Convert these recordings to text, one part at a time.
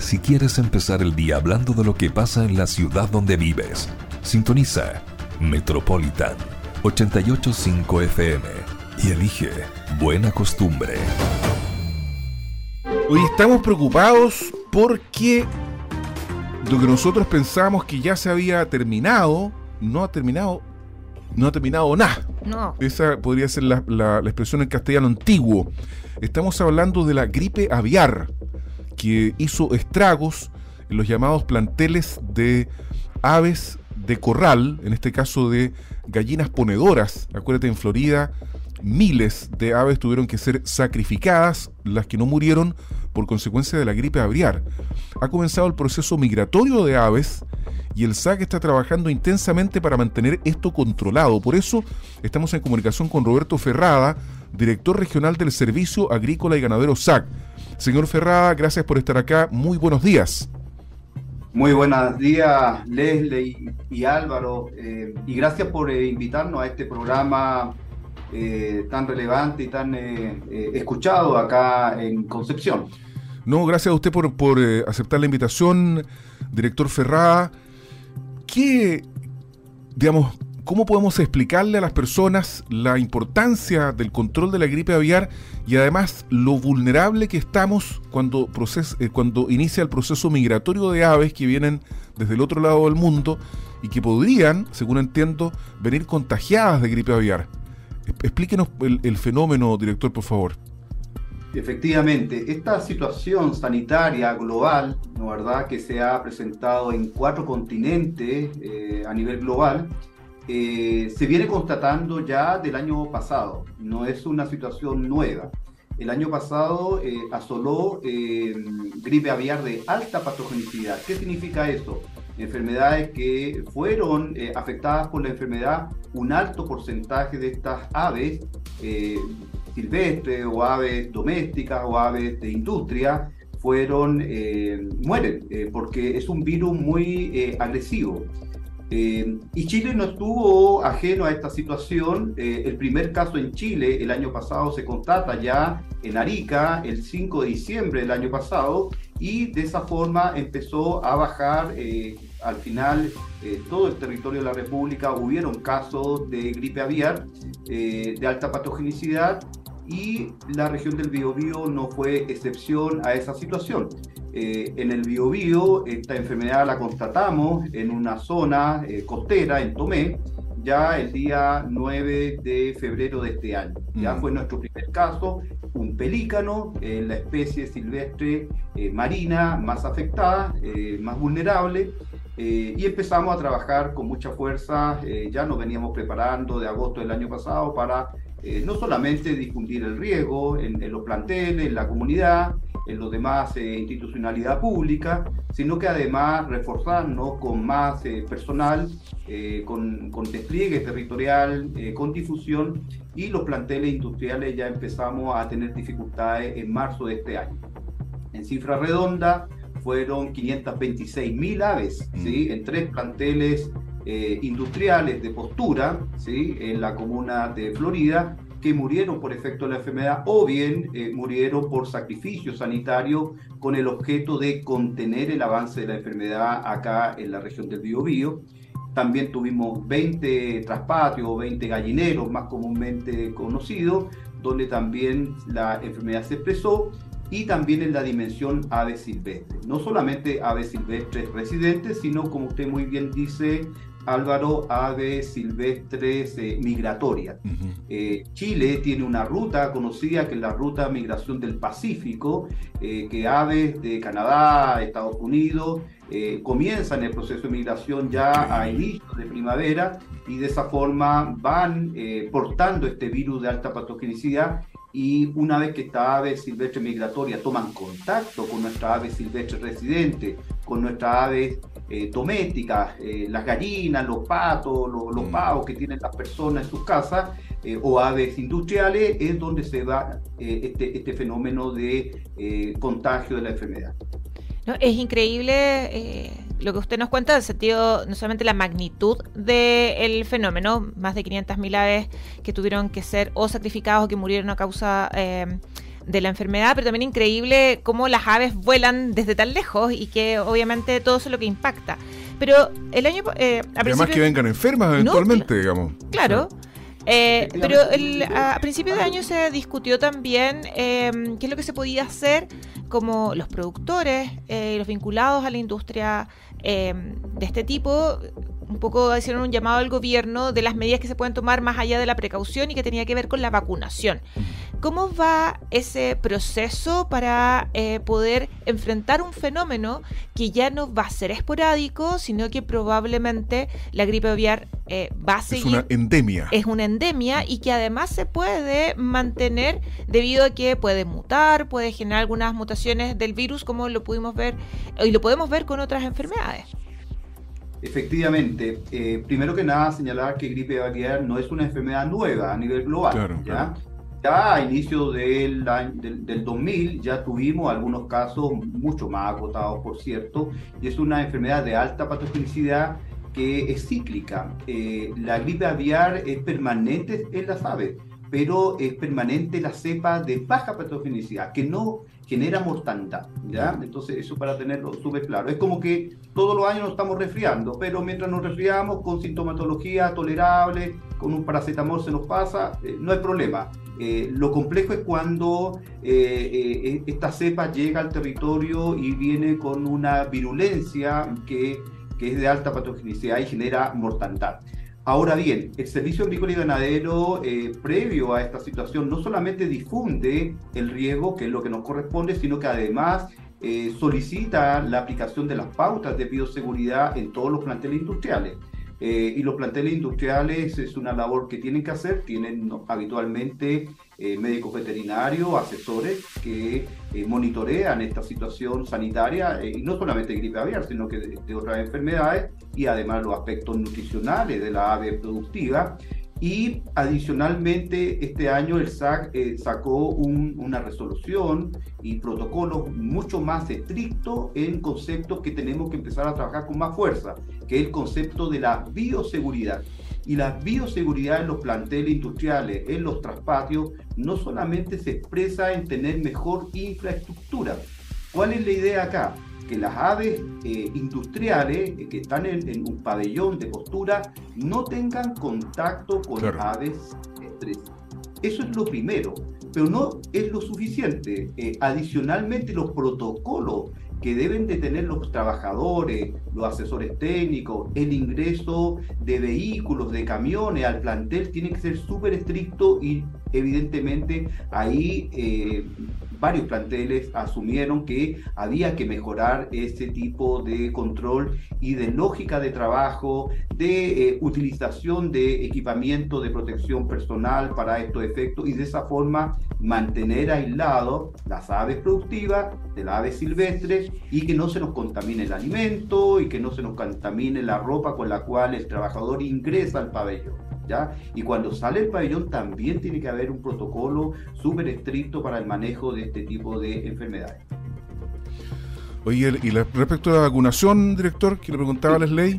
si quieres empezar el día hablando de lo que pasa en la ciudad donde vives. Sintoniza Metropolitan 885 FM y elige Buena Costumbre. Hoy estamos preocupados porque lo que nosotros pensamos que ya se había terminado, no ha terminado, no ha terminado nada. No. Esa podría ser la, la expresión en castellano antiguo. Estamos hablando de la gripe aviar que hizo estragos en los llamados planteles de aves de corral, en este caso de gallinas ponedoras. Acuérdate, en Florida miles de aves tuvieron que ser sacrificadas, las que no murieron por consecuencia de la gripe aviar. Ha comenzado el proceso migratorio de aves y el SAC está trabajando intensamente para mantener esto controlado. Por eso estamos en comunicación con Roberto Ferrada, director regional del Servicio Agrícola y Ganadero SAC. Señor Ferrada, gracias por estar acá. Muy buenos días. Muy buenos días, Leslie y, Álvaro, eh, y gracias por eh, invitarnos a este programa eh, tan relevante y tan escuchado acá en Concepción. No, gracias a usted por, por aceptar la invitación, director Ferrada. ¿Qué, digamos, ¿Cómo podemos explicarle a las personas la importancia del control de la gripe aviar y además lo vulnerable que estamos cuando, eh, cuando inicia el proceso migratorio de aves que vienen desde el otro lado del mundo y que podrían, según entiendo, venir contagiadas de gripe aviar? Explíquenos el, fenómeno, director, por favor. Efectivamente, esta situación sanitaria global, ¿no verdad?, que se ha presentado en cuatro continentes eh, a nivel global, eh, se viene constatando ya del año pasado, no es una situación nueva. El año pasado eh, asoló eh, gripe aviar de alta patogenicidad. ¿Qué significa eso? Enfermedades que fueron afectadas por la enfermedad, un alto porcentaje de estas aves silvestres o aves domésticas o aves de industria fueron, mueren, porque es un virus muy agresivo. Eh, y Chile no estuvo ajeno a esta situación. Eh, el primer caso en Chile el año pasado se constata ya en Arica el 5 de diciembre del año pasado y de esa forma empezó a bajar eh, al final todo el territorio de la República. Hubieron casos de gripe aviar de alta patogenicidad y la región del Biobío no fue excepción a esa situación. Eh, en el Biobío esta enfermedad la constatamos en una zona eh, costera, en Tomé, ya el día 9 de febrero de este año. Ya mm. fue nuestro primer caso, un pelícano, eh, la especie silvestre marina más afectada, más vulnerable, y empezamos a trabajar con mucha fuerza, ya nos veníamos preparando de agosto del año pasado para no solamente difundir el riesgo en, en los planteles, en la comunidad, en los demás eh, institucionalidad pública, sino que además reforzarnos con más eh, personal, eh, con, con, despliegue territorial, con difusión y los planteles industriales ya empezamos a tener dificultades en marzo de este año. En cifra redonda fueron 526 mil aves mm. ¿sí? en tres planteles industriales de postura ¿sí? en la comuna de Florida que murieron por efecto de la enfermedad o bien eh, murieron por sacrificio sanitario con el objeto de contener el avance de la enfermedad acá en la región del Biobío. También tuvimos 20 traspatrios, 20 gallineros más comúnmente conocidos, donde también la enfermedad se expresó y también en la dimensión aves silvestres. No solamente aves silvestres residentes, sino como usted muy bien dice, Álvaro, aves silvestres eh, migratorias. Eh, Chile tiene una ruta conocida que es la ruta migración del Pacífico, eh, que aves de Canadá, Estados Unidos, comienzan el proceso de migración ya a inicios de primavera y de esa forma van portando este virus de alta patogenicidad y una vez que esta ave silvestre migratoria toman contacto con nuestra ave silvestre residente, con nuestra ave eh, domésticas, eh, las gallinas, los patos, los, mm. pavos que tienen las personas en sus casas, eh, o aves industriales, es donde se da este, este, fenómeno de contagio de la enfermedad. es increíble lo que usted nos cuenta, en el sentido, no solamente la magnitud del fenómeno, más de 500.000 aves que tuvieron que ser o sacrificados o que murieron a causa de la enfermedad, pero también increíble cómo las aves vuelan desde tan lejos y que obviamente todo eso es lo que impacta. Pero el año... Eh, Además que vengan enfermas eventualmente, digamos. Claro. Eh, pero a, principios de año se discutió también em, qué es lo que se podía hacer como los productores, eh, los vinculados a la industria em, de este tipo, un poco hicieron un llamado al gobierno de las medidas que se pueden tomar más allá de la precaución y que tenía que ver con la vacunación. ¿Cómo va ese proceso para eh, poder enfrentar un fenómeno que ya no va a ser esporádico, sino que probablemente la gripe aviar eh, va a seguir? Es una endemia. Es una endemia y que además se puede mantener debido a que puede mutar, puede generar algunas mutaciones del virus, como lo pudimos ver y lo podemos ver con otras enfermedades. Efectivamente, eh, primero que nada señalar que gripe aviar no es una enfermedad nueva a nivel global. ¿ya? ya a inicio del, del, del, 2000 ya tuvimos algunos casos mucho más agotados, por cierto, y es una enfermedad de alta patogenicidad que es cíclica. Eh, la gripe aviar es permanente en las aves, pero es permanente la cepa de baja patogenicidad, que no genera mortandad, ¿ya? Entonces, eso para tenerlo súper claro. Es como que todos los años nos estamos resfriando, pero mientras nos resfriamos con sintomatología tolerable, con un paracetamol se nos pasa, eh, no hay problema. Eh, lo complejo es cuando eh, esta cepa llega al territorio y viene con una virulencia que, que es de alta patogenicidad y genera mortandad. Ahora bien, el Servicio Agrícola y Ganadero, eh, previo a esta situación, no solamente difunde el riego, que es lo que nos corresponde, sino que además eh, solicita la aplicación de las pautas de bioseguridad en todos los planteles industriales. Eh, y los planteles industriales es una labor que tienen que hacer, tienen habitualmente eh, médicos veterinarios, asesores que eh, monitorean esta situación sanitaria, y no solamente de gripe aviar, sino que de, otras enfermedades, y además los aspectos nutricionales de la ave productiva. Y adicionalmente, este año el SAC sacó una resolución y protocolos mucho más estrictos en conceptos que tenemos que empezar a trabajar con más fuerza que es el concepto de la bioseguridad. Y la bioseguridad en los planteles industriales, en los traspatios, no solamente se expresa en tener mejor infraestructura. ¿Cuál es la idea acá? Que las aves eh, industriales eh, que están en, un pabellón de postura no tengan contacto con aves terrestres. Eso es lo primero, pero no es lo suficiente. Eh, adicionalmente, los protocolos que deben de tener los trabajadores, los asesores técnicos, el ingreso de vehículos, de camiones al plantel tiene que ser súper estricto y evidentemente ahí eh, varios planteles asumieron que había que mejorar ese tipo de control y de lógica de trabajo, de eh, utilización de equipamiento de protección personal para estos efectos y de esa forma mantener aislado las aves productivas de las aves silvestres y que no se nos contamine el alimento y que no se nos contamine la ropa con la cual el trabajador ingresa al pabellón. Y cuando sale el pabellón también tiene que haber un protocolo súper estricto para el manejo de este tipo de enfermedades. Oye, y respecto a la vacunación, director, que le preguntaba a Leslie.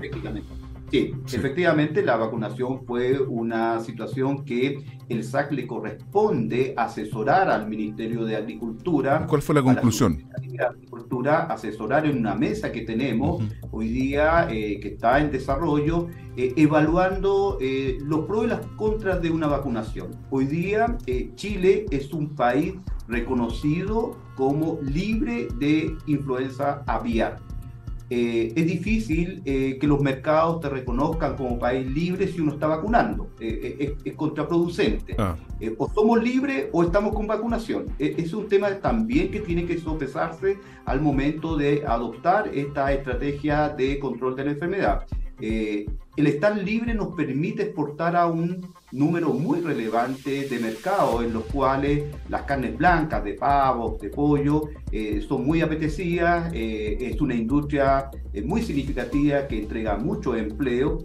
Sí, efectivamente la vacunación fue una situación que el SAC le corresponde asesorar al Ministerio de Agricultura. ¿Cuál fue la conclusión? La Agricultura, asesorar en una mesa que tenemos hoy día, eh, que está en desarrollo, eh, evaluando eh, los pros y las contras de una vacunación. Hoy día Chile es un país reconocido como libre de influenza aviar eh, es difícil eh, que los mercados te reconozcan como país libre si uno está vacunando. Eh, es, contraproducente. Ah. o somos libres o estamos con vacunación. es un tema también que tiene que sopesarse al momento de adoptar esta estrategia de control de la enfermedad. El estar libre nos permite exportar a un número muy relevante de mercados en los cuales las carnes blancas de pavo, de pollo, eh, son muy apetecidas, eh, es una industria eh, muy significativa que entrega mucho empleo,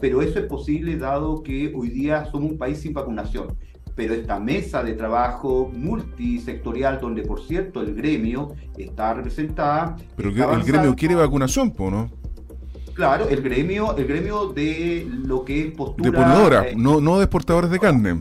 pero eso es posible dado que hoy día somos un país sin vacunación. Pero esta mesa de trabajo multisectorial, donde por cierto el gremio está representada. Pero el gremio quiere vacunación, ¿no? Claro, el gremio, el gremio de lo que es postura. De ponedora, eh, no, no de exportadores de carne.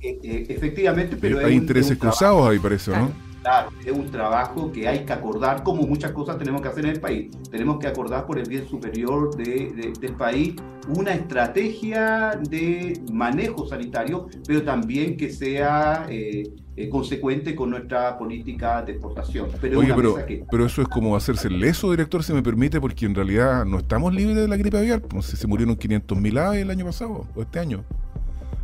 efectivamente, pero hay intereses cruzados ahí, parece, ¿no? Claro, es un trabajo que hay que acordar, como muchas cosas tenemos que hacer en el país. Tenemos que acordar por el bien superior del país una estrategia de manejo sanitario, pero también que sea eh, eh, consecuente con nuestra política de exportación. Pero, Oye, pero, pero, eso es como hacerse leso, director, si me permite, porque en realidad no estamos libres de la gripe aviar. Sé, se murieron 500.000 aves el año pasado o este año.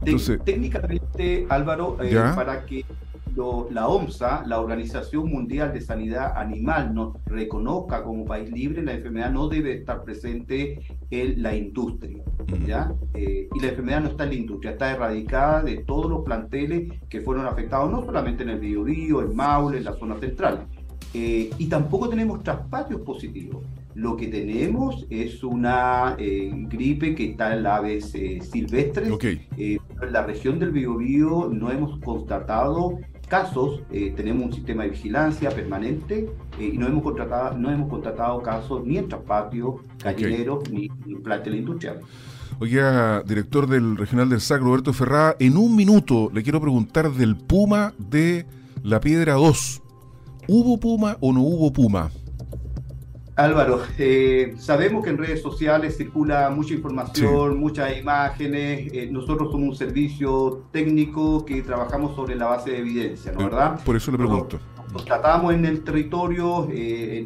Entonces, técnicamente, Álvaro, eh, para que la OMSA, la Organización Mundial de Sanidad Animal, nos reconozca como país libre, la enfermedad no debe estar presente en la industria. ¿ya? Eh, y la enfermedad no está en la industria, está erradicada de todos los planteles que fueron afectados, no solamente en el Biobío, en Maule, en la zona central. Eh, y tampoco tenemos traspatios positivos. Lo que tenemos es una eh, gripe que está en las aves silvestres. en la región del Biobío no hemos constatado casos, eh, tenemos un sistema de vigilancia permanente eh, y no hemos, contratado, no hemos contratado casos ni en traspatio, gallineros, ni, en plantel industrial. Oiga, director del Regional del SAC, Roberto Ferrada, en un minuto le quiero preguntar del Puma de la Piedra 2. ¿Hubo Puma o no hubo Puma? Álvaro, eh, sabemos que en redes sociales circula mucha información, muchas imágenes. Eh, nosotros somos un servicio técnico que trabajamos sobre la base de evidencia, ¿no eh, verdad? Por eso le pregunto. Nos, tratamos en el territorio,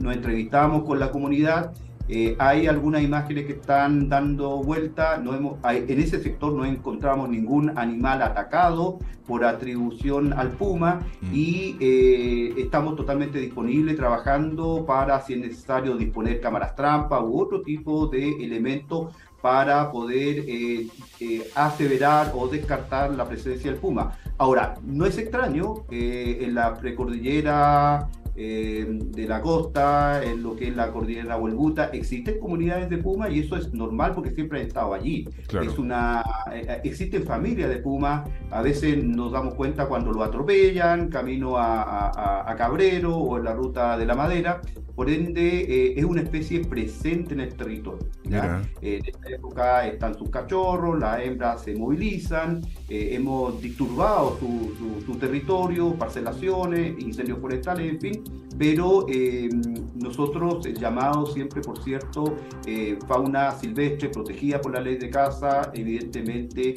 nos entrevistamos con la comunidad eh, hay algunas imágenes que están dando vuelta. No hemos, en ese sector no encontramos ningún animal atacado por atribución al puma mm. y eh, estamos totalmente disponibles trabajando para, si es necesario, disponer cámaras trampa u otro tipo de elementos para poder eh, aseverar o descartar la presencia del puma. Ahora, no es extraño, en la precordillera eh, de la costa, en lo que es la cordillera Huelguta, existen comunidades de Puma y eso es normal porque siempre han estado allí. Es una, eh, eh, existen familias de Puma, a veces nos damos cuenta cuando lo atropellan, camino a, a Cabrero o en la ruta de la madera, por ende eh, es una especie presente en el territorio. En esta época están sus cachorros, las hembras se movilizan, eh, hemos disturbado su, su, territorio, parcelaciones, incendios forestales, en fin, pero nosotros, llamado siempre, por cierto, fauna silvestre protegida por la ley de caza, evidentemente,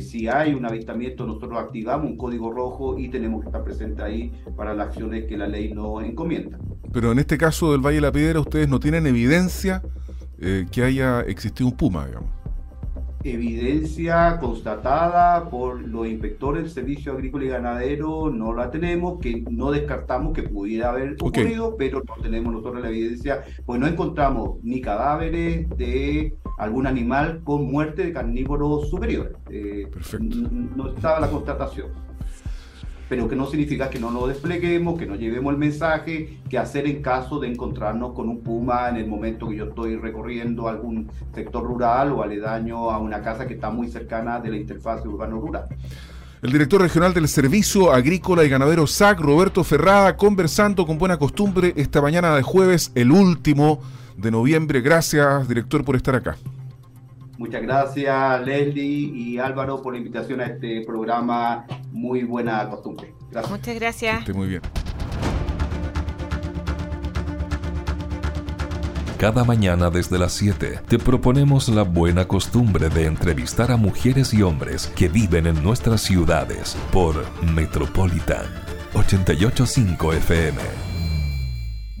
si hay un avistamiento, nosotros activamos un código rojo y tenemos que estar presente ahí para las acciones que la ley nos encomienda. Pero en este caso del Valle de la Piedra, ustedes no tienen evidencia eh, que haya existido un puma, digamos. Evidencia constatada por los inspectores del Servicio Agrícola y Ganadero no la tenemos, que no descartamos que pudiera haber ocurrido, pero no tenemos nosotros la evidencia, pues no encontramos ni cadáveres de algún animal con muerte de carnívoros superiores. Eh, Perfecto. No estaba la constatación pero que no significa que no lo despleguemos, que no llevemos el mensaje, que hacer en caso de encontrarnos con un puma en el momento que yo estoy recorriendo algún sector rural o aledaño a una casa que está muy cercana de la interfaz urbano-rural. El director regional del Servicio Agrícola y Ganadero SAC, Roberto Ferrada, conversando con buena costumbre esta mañana de jueves, el último de noviembre. Gracias, director, por estar acá. Muchas gracias, Leslie y Álvaro, por la invitación a este programa. Muy buena costumbre. Gracias. Muchas gracias. muy bien. Cada mañana desde las 7 te proponemos la buena costumbre de entrevistar a mujeres y hombres que viven en nuestras ciudades por Metropolitan 885 FM.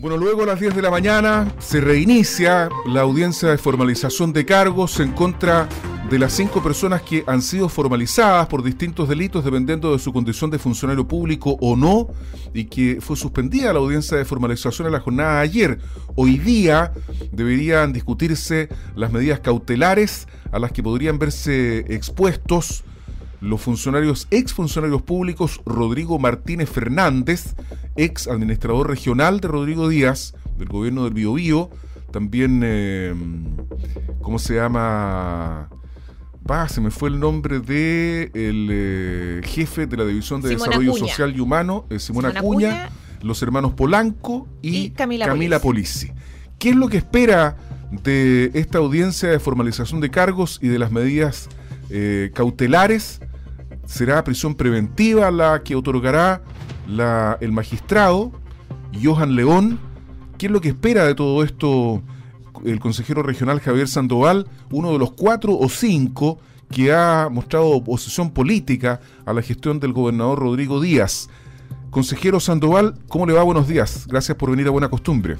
Bueno, luego a las 10 de la mañana se reinicia la audiencia de formalización de cargos en contra de las cinco personas que han sido formalizadas por distintos delitos dependiendo de su condición de funcionario público o no y que fue suspendida la audiencia de formalización en la jornada de ayer. Hoy día deberían discutirse las medidas cautelares a las que podrían verse expuestos los funcionarios, ex funcionarios públicos Rodrigo Martínez Fernández, ex administrador regional de Rodrigo Díaz, del gobierno del Biobío, también, eh, ¿cómo se llama? Se me fue el nombre de el eh, jefe de la División de Desarrollo Social y Humano, eh, Simón Acuña, los hermanos Polanco y, Camila, Camila Polizzi. ¿Qué es lo que espera de esta audiencia de formalización de cargos y de las medidas cautelares será prisión preventiva la que otorgará el magistrado Johan León. ¿Qué es lo que espera de todo esto el consejero regional Javier Sandoval, uno de los cuatro o cinco que ha mostrado oposición política a la gestión del gobernador Rodrigo Díaz? Consejero Sandoval, ¿cómo le va? Buenos días. Gracias por venir a Buena Costumbre.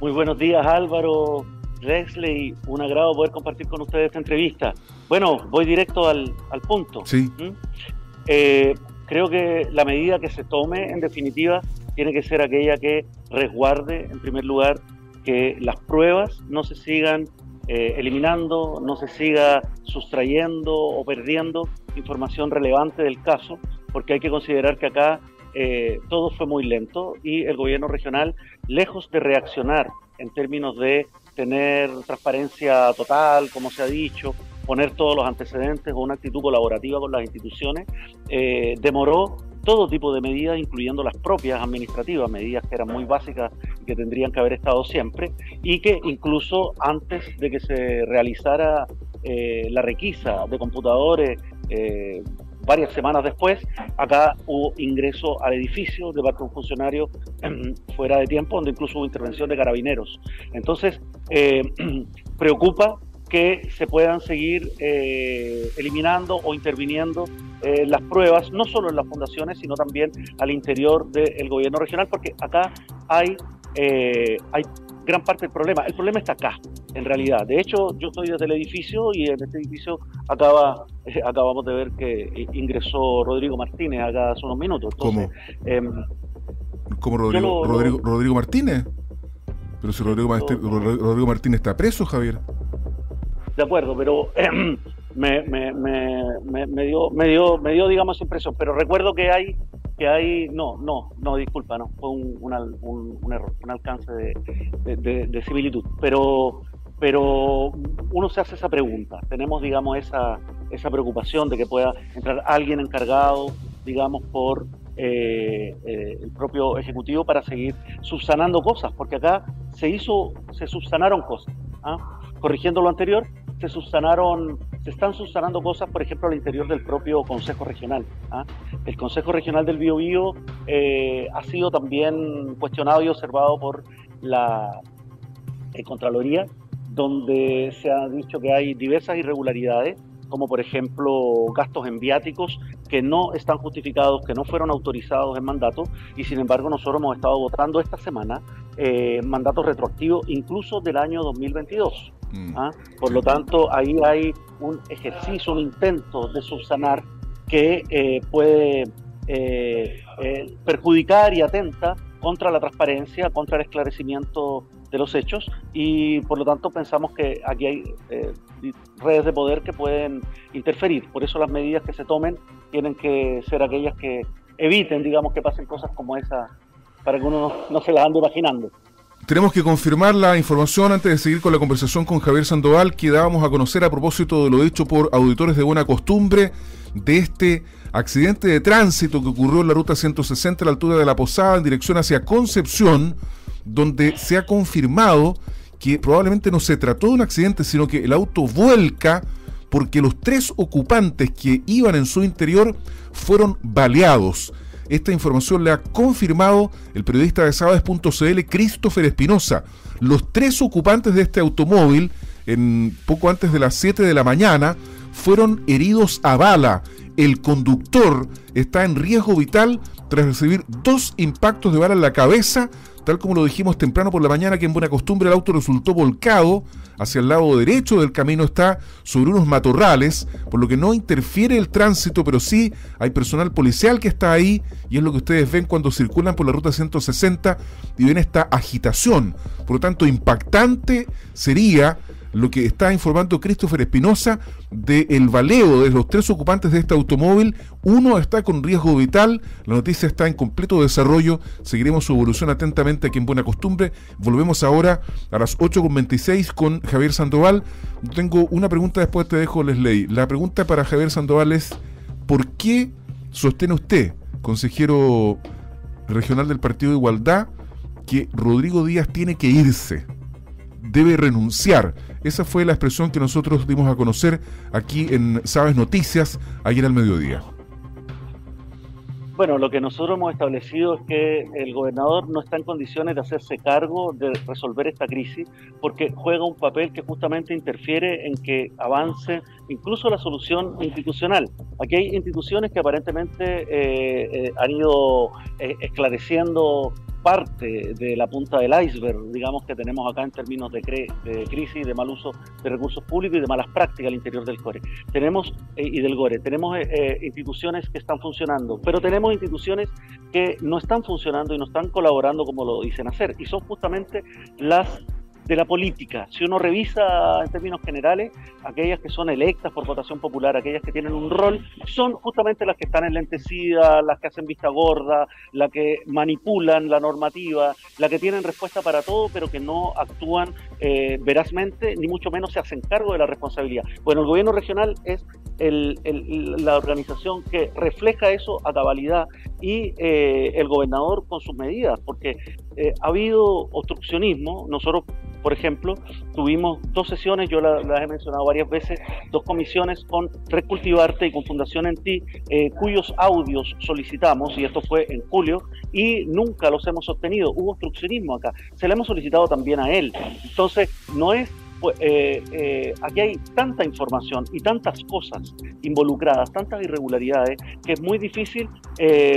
Muy buenos días Álvaro, Rexley, un agrado poder compartir con ustedes esta entrevista. Bueno, voy directo al, punto. Sí. ¿Mm? Eh, creo que la medida que se tome, en definitiva, tiene que ser aquella que resguarde, en primer lugar, que las pruebas no se sigan eh, eliminando, no se siga sustrayendo o perdiendo información relevante del caso, porque hay que considerar que acá eh, todo fue muy lento y el gobierno regional, lejos de reaccionar en términos de tener transparencia total, como se ha dicho, poner todos los antecedentes o una actitud colaborativa con las instituciones, eh, demoró todo tipo de medidas, incluyendo las propias administrativas, medidas que eran muy básicas y que tendrían que haber estado siempre, y que incluso antes de que se realizara eh, la requisa de computadores, eh, varias semanas después, acá hubo ingreso al edificio de parte de un funcionario em, fuera de tiempo, donde incluso hubo intervención de carabineros. Entonces, eh, preocupa que se puedan seguir eh, eliminando o interviniendo eh, las pruebas, no solo en las fundaciones, sino también al interior del gobierno regional, porque acá hay, hay gran parte del problema. El problema está acá, en realidad. De hecho, yo estoy desde el edificio y en este edificio acaba, acabamos de ver que ingresó Rodrigo Martínez acá hace unos minutos. ¿Cómo? Em, ¿Cómo Rodrigo, Rodrigo, Martínez? Pero si Rodrigo, Rodrigo Martínez está preso, Javier. De acuerdo, pero em, me, me, me, me, dio, me, dio, me dio, digamos, impresión. Pero recuerdo que hay que hay, no, no, no, disculpa, no, fue un, un, error, un alcance de, de, similitud. Pero, pero uno se hace esa pregunta, tenemos, digamos, esa, esa preocupación de que pueda entrar alguien encargado, digamos, por eh, eh, el propio Ejecutivo para seguir subsanando cosas, porque acá se hizo, se subsanaron cosas. ¿ah? Corrigiendo lo anterior, se se están subsanando cosas, por ejemplo, al interior del propio Consejo Regional. ¿ah? El Consejo Regional del Biobío eh, ha sido también cuestionado y observado por la Contraloría, donde se ha dicho que hay diversas irregularidades como por ejemplo gastos en viáticos que no están justificados, que no fueron autorizados en mandato, y sin embargo nosotros hemos estado votando esta semana eh, mandatos retroactivos incluso del año 2022. Mm. ¿ah? Por lo tanto, ahí hay un ejercicio, un intento de subsanar que eh, puede eh, perjudicar y atenta contra la transparencia, contra el esclarecimiento de los hechos y por lo tanto pensamos que aquí hay eh, redes de poder que pueden interferir. Por eso las medidas que se tomen tienen que ser aquellas que eviten, digamos, que pasen cosas como esa para que uno no, se las ande imaginando. Tenemos que confirmar la información antes de seguir con la conversación con Javier Sandoval que dábamos a conocer a propósito de lo dicho por auditores de buena costumbre de este accidente de tránsito que ocurrió en la ruta 160 a la altura de la Posada en dirección hacia Concepción donde se ha confirmado que probablemente no se trató de un accidente, sino que el auto vuelca porque los tres ocupantes que iban en su interior fueron baleados. Esta información le ha confirmado el periodista de Sabades.cl Christopher Espinosa. Los tres ocupantes de este automóvil, en poco antes de las 7 de la mañana, fueron heridos a bala. El conductor está en riesgo vital tras recibir dos impactos de bala en la cabeza Tal como lo dijimos temprano por la mañana, que en buena costumbre el auto resultó volcado hacia el lado derecho del camino, está sobre unos matorrales, por lo que no interfiere el tránsito, pero sí hay personal policial que está ahí y es lo que ustedes ven cuando circulan por la ruta 160 y ven esta agitación. Por lo tanto, impactante sería lo que está informando Christopher Espinosa del el baleo de los tres ocupantes de este automóvil. Uno está con riesgo vital, la noticia está en completo desarrollo, seguiremos su evolución atentamente aquí en Buena Costumbre. Volvemos ahora a las 8.26 con Javier Sandoval. Tengo una pregunta, después te dejo Leslie. La pregunta para Javier Sandoval es, ¿por qué sostiene usted, consejero regional del Partido de Igualdad, que Rodrigo Díaz tiene que irse? debe renunciar. Esa fue la expresión que nosotros dimos a conocer aquí en Sabes Noticias ayer al mediodía. Bueno, lo que nosotros hemos establecido es que el gobernador no está en condiciones de hacerse cargo de resolver esta crisis porque juega un papel que justamente interfiere en que avance incluso la solución institucional. Aquí hay instituciones que aparentemente eh, eh, han ido eh, esclareciendo parte de la punta del iceberg, digamos, que tenemos acá en términos de, de crisis, de mal uso de recursos públicos y de malas prácticas al interior del CORE. Tenemos, eh, y del GORE, tenemos eh, eh, instituciones que están funcionando, pero tenemos instituciones que no están funcionando y no están colaborando como lo dicen hacer, y son justamente las de la política. Si uno revisa en términos generales, aquellas que son electas por votación popular, aquellas que tienen un rol, son justamente las que están en lentecida, las que hacen vista gorda, las que manipulan la normativa, las que tienen respuesta para todo, pero que no actúan eh, verazmente, ni mucho menos se hacen cargo de la responsabilidad. Bueno, el gobierno regional es la organización que refleja eso a cabalidad y eh, el gobernador con sus medidas, porque eh, ha habido obstruccionismo. Nosotros, por ejemplo, tuvimos dos sesiones, yo las, he mencionado varias veces, dos comisiones con Recultivarte y con Fundación en Ti, eh, cuyos audios solicitamos, y esto fue en julio, y nunca los hemos obtenido. Hubo obstruccionismo acá. Se le hemos solicitado también a él. Entonces, no es pues, eh, eh, aquí hay tanta información y tantas cosas involucradas, tantas irregularidades, que es muy difícil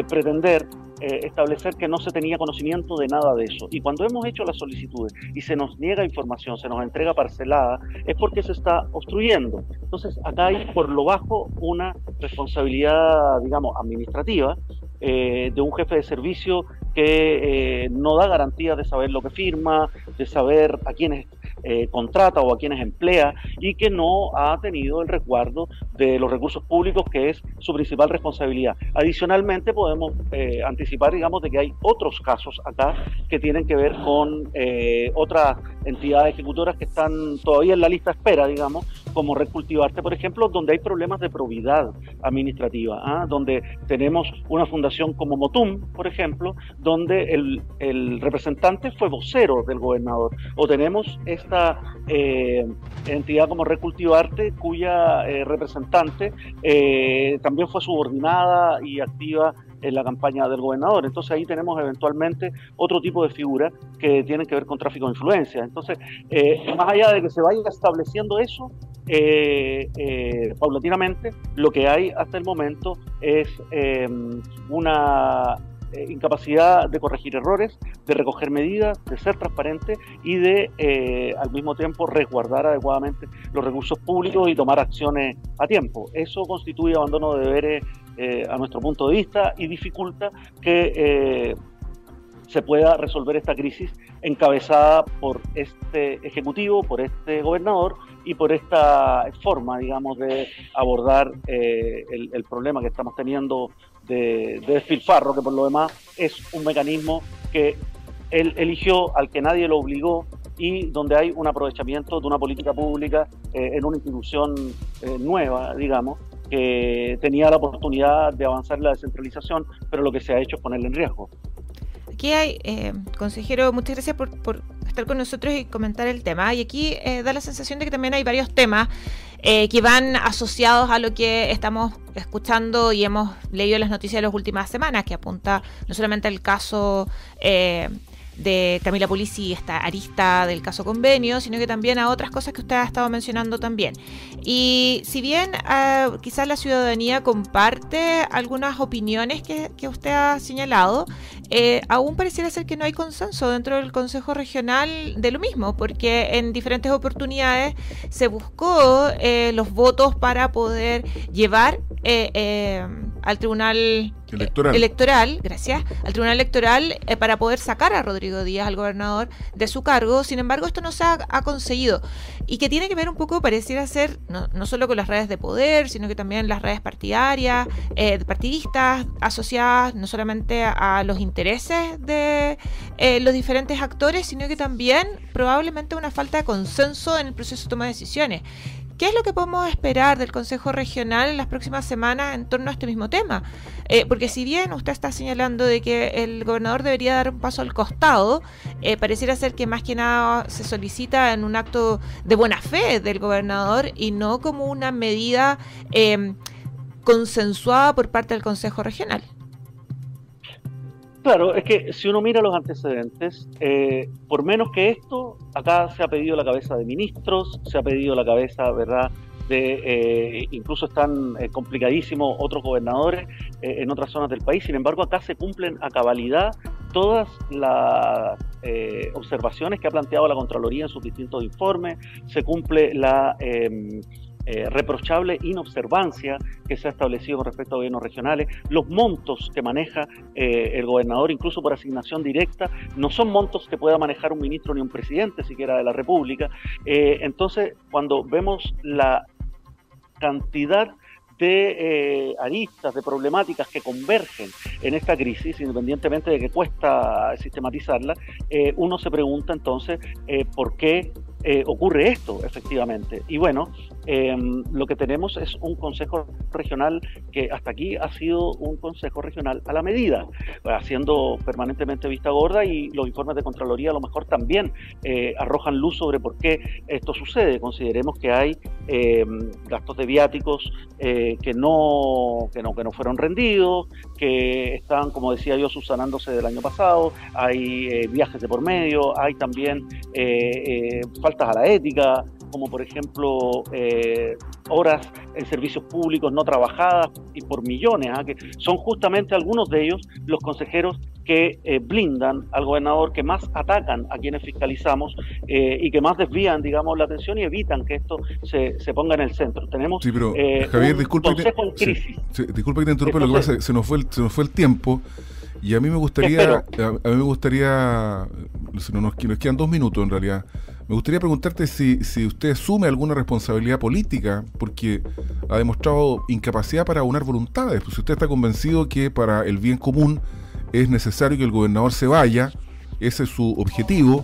pretender establecer que no se tenía conocimiento de nada de eso. Y cuando hemos hecho las solicitudes y se nos niega información, se nos entrega parcelada, es porque se está obstruyendo. Entonces, acá hay por lo bajo una responsabilidad, digamos, administrativa de un jefe de servicio que no da garantía de saber lo que firma, de saber a quiénes eh, contrata o a quienes emplea y que no ha tenido el resguardo de los recursos públicos, que es su principal responsabilidad. Adicionalmente, podemos eh, anticipar, digamos, de que hay otros casos acá que tienen que ver con eh, otras entidades ejecutoras que están todavía en la lista de espera, digamos, como Red Cultivarte, por ejemplo, donde hay problemas de probidad administrativa, ¿ah? donde tenemos una fundación como Motum, por ejemplo, donde el, el representante fue vocero del gobernador, o tenemos esta eh, entidad como Recultivarte, cuya eh, representante eh, también fue subordinada y activa en la campaña del gobernador. Entonces ahí tenemos eventualmente otro tipo de figuras que tienen que ver con tráfico de influencia. Entonces, más allá de que se vaya estableciendo eso, paulatinamente, lo que hay hasta el momento es una eh, incapacidad de corregir errores, de recoger medidas, de ser transparente y de eh, al mismo tiempo resguardar adecuadamente los recursos públicos y tomar acciones a tiempo. Eso constituye abandono de deberes eh, a nuestro punto de vista y dificulta que se pueda resolver esta crisis encabezada por este ejecutivo, por este gobernador y por esta forma, digamos, de abordar el, el, problema que estamos teniendo de, despilfarro, que por lo demás es un mecanismo que él eligió, al que nadie lo obligó y donde hay un aprovechamiento de una política pública eh, en una institución eh, nueva, digamos, que tenía la oportunidad de avanzar en la descentralización, pero lo que se ha hecho es ponerla en riesgo. Aquí hay, eh, consejero, muchas gracias por, por, estar con nosotros y comentar el tema. Y aquí da la sensación de que también hay varios temas eh, que van asociados a lo que estamos escuchando y hemos leído las noticias de las últimas semanas, que apunta no solamente al caso eh, de Camila Polisi, esta arista del caso convenio, sino que también a otras cosas que usted ha estado mencionando también. Y si bien uh, quizás la ciudadanía comparte algunas opiniones que, que usted ha señalado, eh, aún pareciera ser que no hay consenso dentro del Consejo Regional de lo mismo, porque en diferentes oportunidades se buscó eh, los votos para poder llevar eh, al Tribunal electoral. gracias, al Tribunal Electoral para poder sacar a Rodrigo Díaz, al gobernador, de su cargo. Sin embargo, esto no se ha, ha conseguido y que tiene que ver un poco, pareciera ser, no, no, solo con las redes de poder, sino que también las redes partidarias, partidistas asociadas no solamente a, a los intereses intereses de eh, los diferentes actores, sino que también probablemente una falta de consenso en el proceso de toma de decisiones. ¿Qué es lo que podemos esperar del Consejo Regional en las próximas semanas en torno a este mismo tema? Eh, porque si bien usted está señalando de que el gobernador debería dar un paso al costado, eh, pareciera ser que más que nada se solicita en un acto de buena fe del gobernador y no como una medida em, consensuada por parte del Consejo Regional. Claro, es que si uno mira los antecedentes, eh, por menos que esto, acá se ha pedido la cabeza de ministros, se ha pedido la cabeza, ¿verdad? De, eh, incluso están eh, complicadísimos otros gobernadores en otras zonas del país. Sin embargo, acá se cumplen a cabalidad todas las observaciones que ha planteado la Contraloría en sus distintos informes. Se cumple la em, eh, reprochable inobservancia que se ha establecido con respecto a gobiernos regionales. Los montos que maneja eh, el gobernador, incluso por asignación directa, no son montos que pueda manejar un ministro ni un presidente siquiera de la República. Eh, entonces, cuando vemos la cantidad de aristas, de problemáticas que convergen en esta crisis, independientemente de que cuesta sistematizarla, uno se pregunta entonces por qué ocurre esto, efectivamente. Y bueno, Em, lo que tenemos es un consejo regional que hasta aquí ha sido un consejo regional a la medida, haciendo permanentemente vista gorda y los informes de Contraloría a lo mejor también eh, arrojan luz sobre por qué esto sucede. Consideremos que hay em, gastos de viáticos eh, que, no, que, no, que no fueron rendidos, que están, como decía yo, subsanándose del año pasado, hay eh, viajes de por medio, hay también faltas a la ética, como por ejemplo eh, horas en servicios públicos no trabajadas y por millones, ¿ah? que son justamente algunos de ellos los consejeros que eh, blindan al gobernador, que más atacan a quienes fiscalizamos eh, y que más desvían, digamos, la atención y evitan que esto se, se ponga en el centro. Tenemos sí, pero, Javier, disculpe que te, disculpa que te interrumpa, lo que pasa se nos fue el, se nos fue el tiempo. Y a mí me gustaría, a, mí me gustaría, nos, nos quedan dos minutos en realidad, me gustaría preguntarte si, si usted asume alguna responsabilidad política, porque ha demostrado incapacidad para unar voluntades. Pues si usted está convencido que para el bien común es necesario que el gobernador se vaya, ese es su objetivo,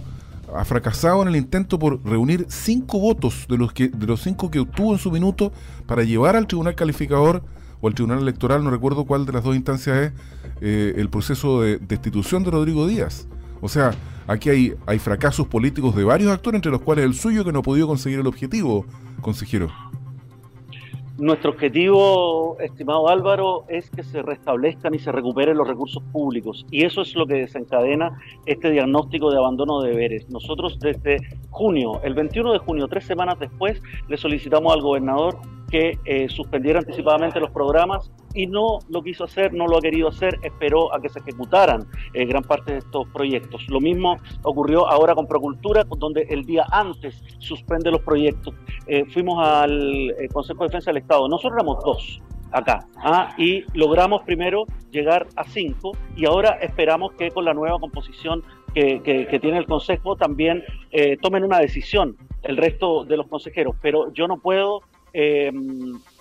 ha fracasado en el intento por reunir cinco votos de los que de los cinco que obtuvo en su minuto para llevar al tribunal calificador o al tribunal electoral, no recuerdo cuál de las dos instancias es, eh, el proceso de destitución de Rodrigo Díaz. O sea, aquí hay, hay fracasos políticos de varios actores, entre los cuales el suyo, que no ha podido conseguir el objetivo, consejero. Nuestro objetivo, estimado Álvaro, es que se restablezcan y se recuperen los recursos públicos. Y eso es lo que desencadena este diagnóstico de abandono de deberes. Nosotros desde junio, el 21 de junio, tres semanas después, le solicitamos al gobernador que eh, suspendiera anticipadamente los programas y no lo quiso hacer, no lo ha querido hacer, esperó a que se ejecutaran eh, gran parte de estos proyectos. Lo mismo ocurrió ahora con Procultura, donde el día antes suspende los proyectos. Eh, fuimos al Consejo de Defensa del Estado, nosotros éramos dos acá ¿ah? y logramos primero llegar a cinco y ahora esperamos que con la nueva composición que, que, tiene el Consejo también tomen una decisión el resto de los consejeros, pero yo no puedo eh,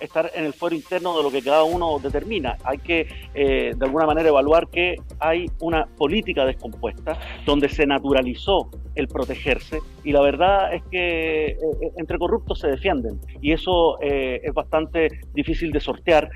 estar en el fuero interno de lo que cada uno determina. Hay que, eh, de alguna manera, evaluar que hay una política descompuesta donde se naturalizó el protegerse y la verdad es que eh, eh, entre corruptos se defienden y eso es bastante difícil de sortear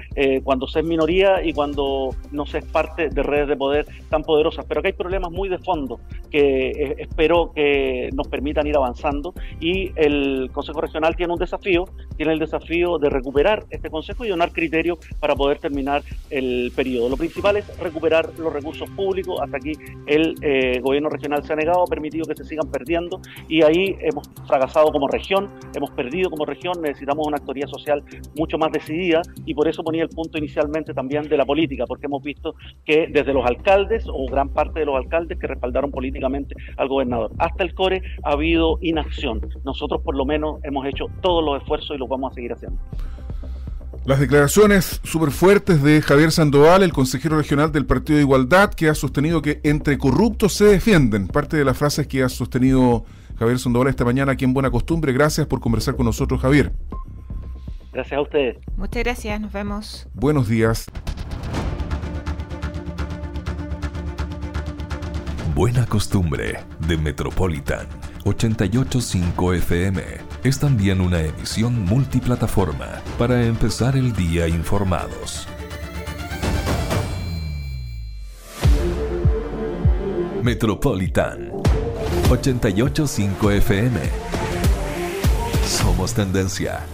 cuando se es minoría y cuando no se es parte de redes de poder tan poderosas. Pero que hay problemas muy de fondo que espero que nos permitan ir avanzando y el Consejo Regional tiene un desafío, tiene el desafío de recuperar este Consejo y donar criterios para poder terminar el periodo. Lo principal es recuperar los recursos públicos. Hasta aquí el eh, gobierno regional se ha negado, ha permitido que se sigan perdiendo y ahí hemos fracasado como región, hemos perdido como región, necesitamos una actoría social mucho más decidida y por eso ponía el punto inicialmente también de la política, porque hemos visto que desde los alcaldes o gran parte de los alcaldes que respaldaron políticamente al gobernador hasta el CORE ha habido inacción. Nosotros por lo menos hemos hecho todos los esfuerzos y los vamos a seguir haciendo. Las declaraciones súper fuertes de Javier Sandoval, el consejero regional del Partido de Igualdad, que ha sostenido que entre corruptos se defienden. Parte de las frases que ha sostenido Javier Sandoval esta mañana aquí en Buena Costumbre. Gracias por conversar con nosotros, Javier. Gracias a ustedes. Muchas gracias, nos vemos. Buenos días. Buena Costumbre de Metropolitan 885 FM es también una emisión multiplataforma para empezar el día informados. Metropolitan 885 FM. Somos tendencia.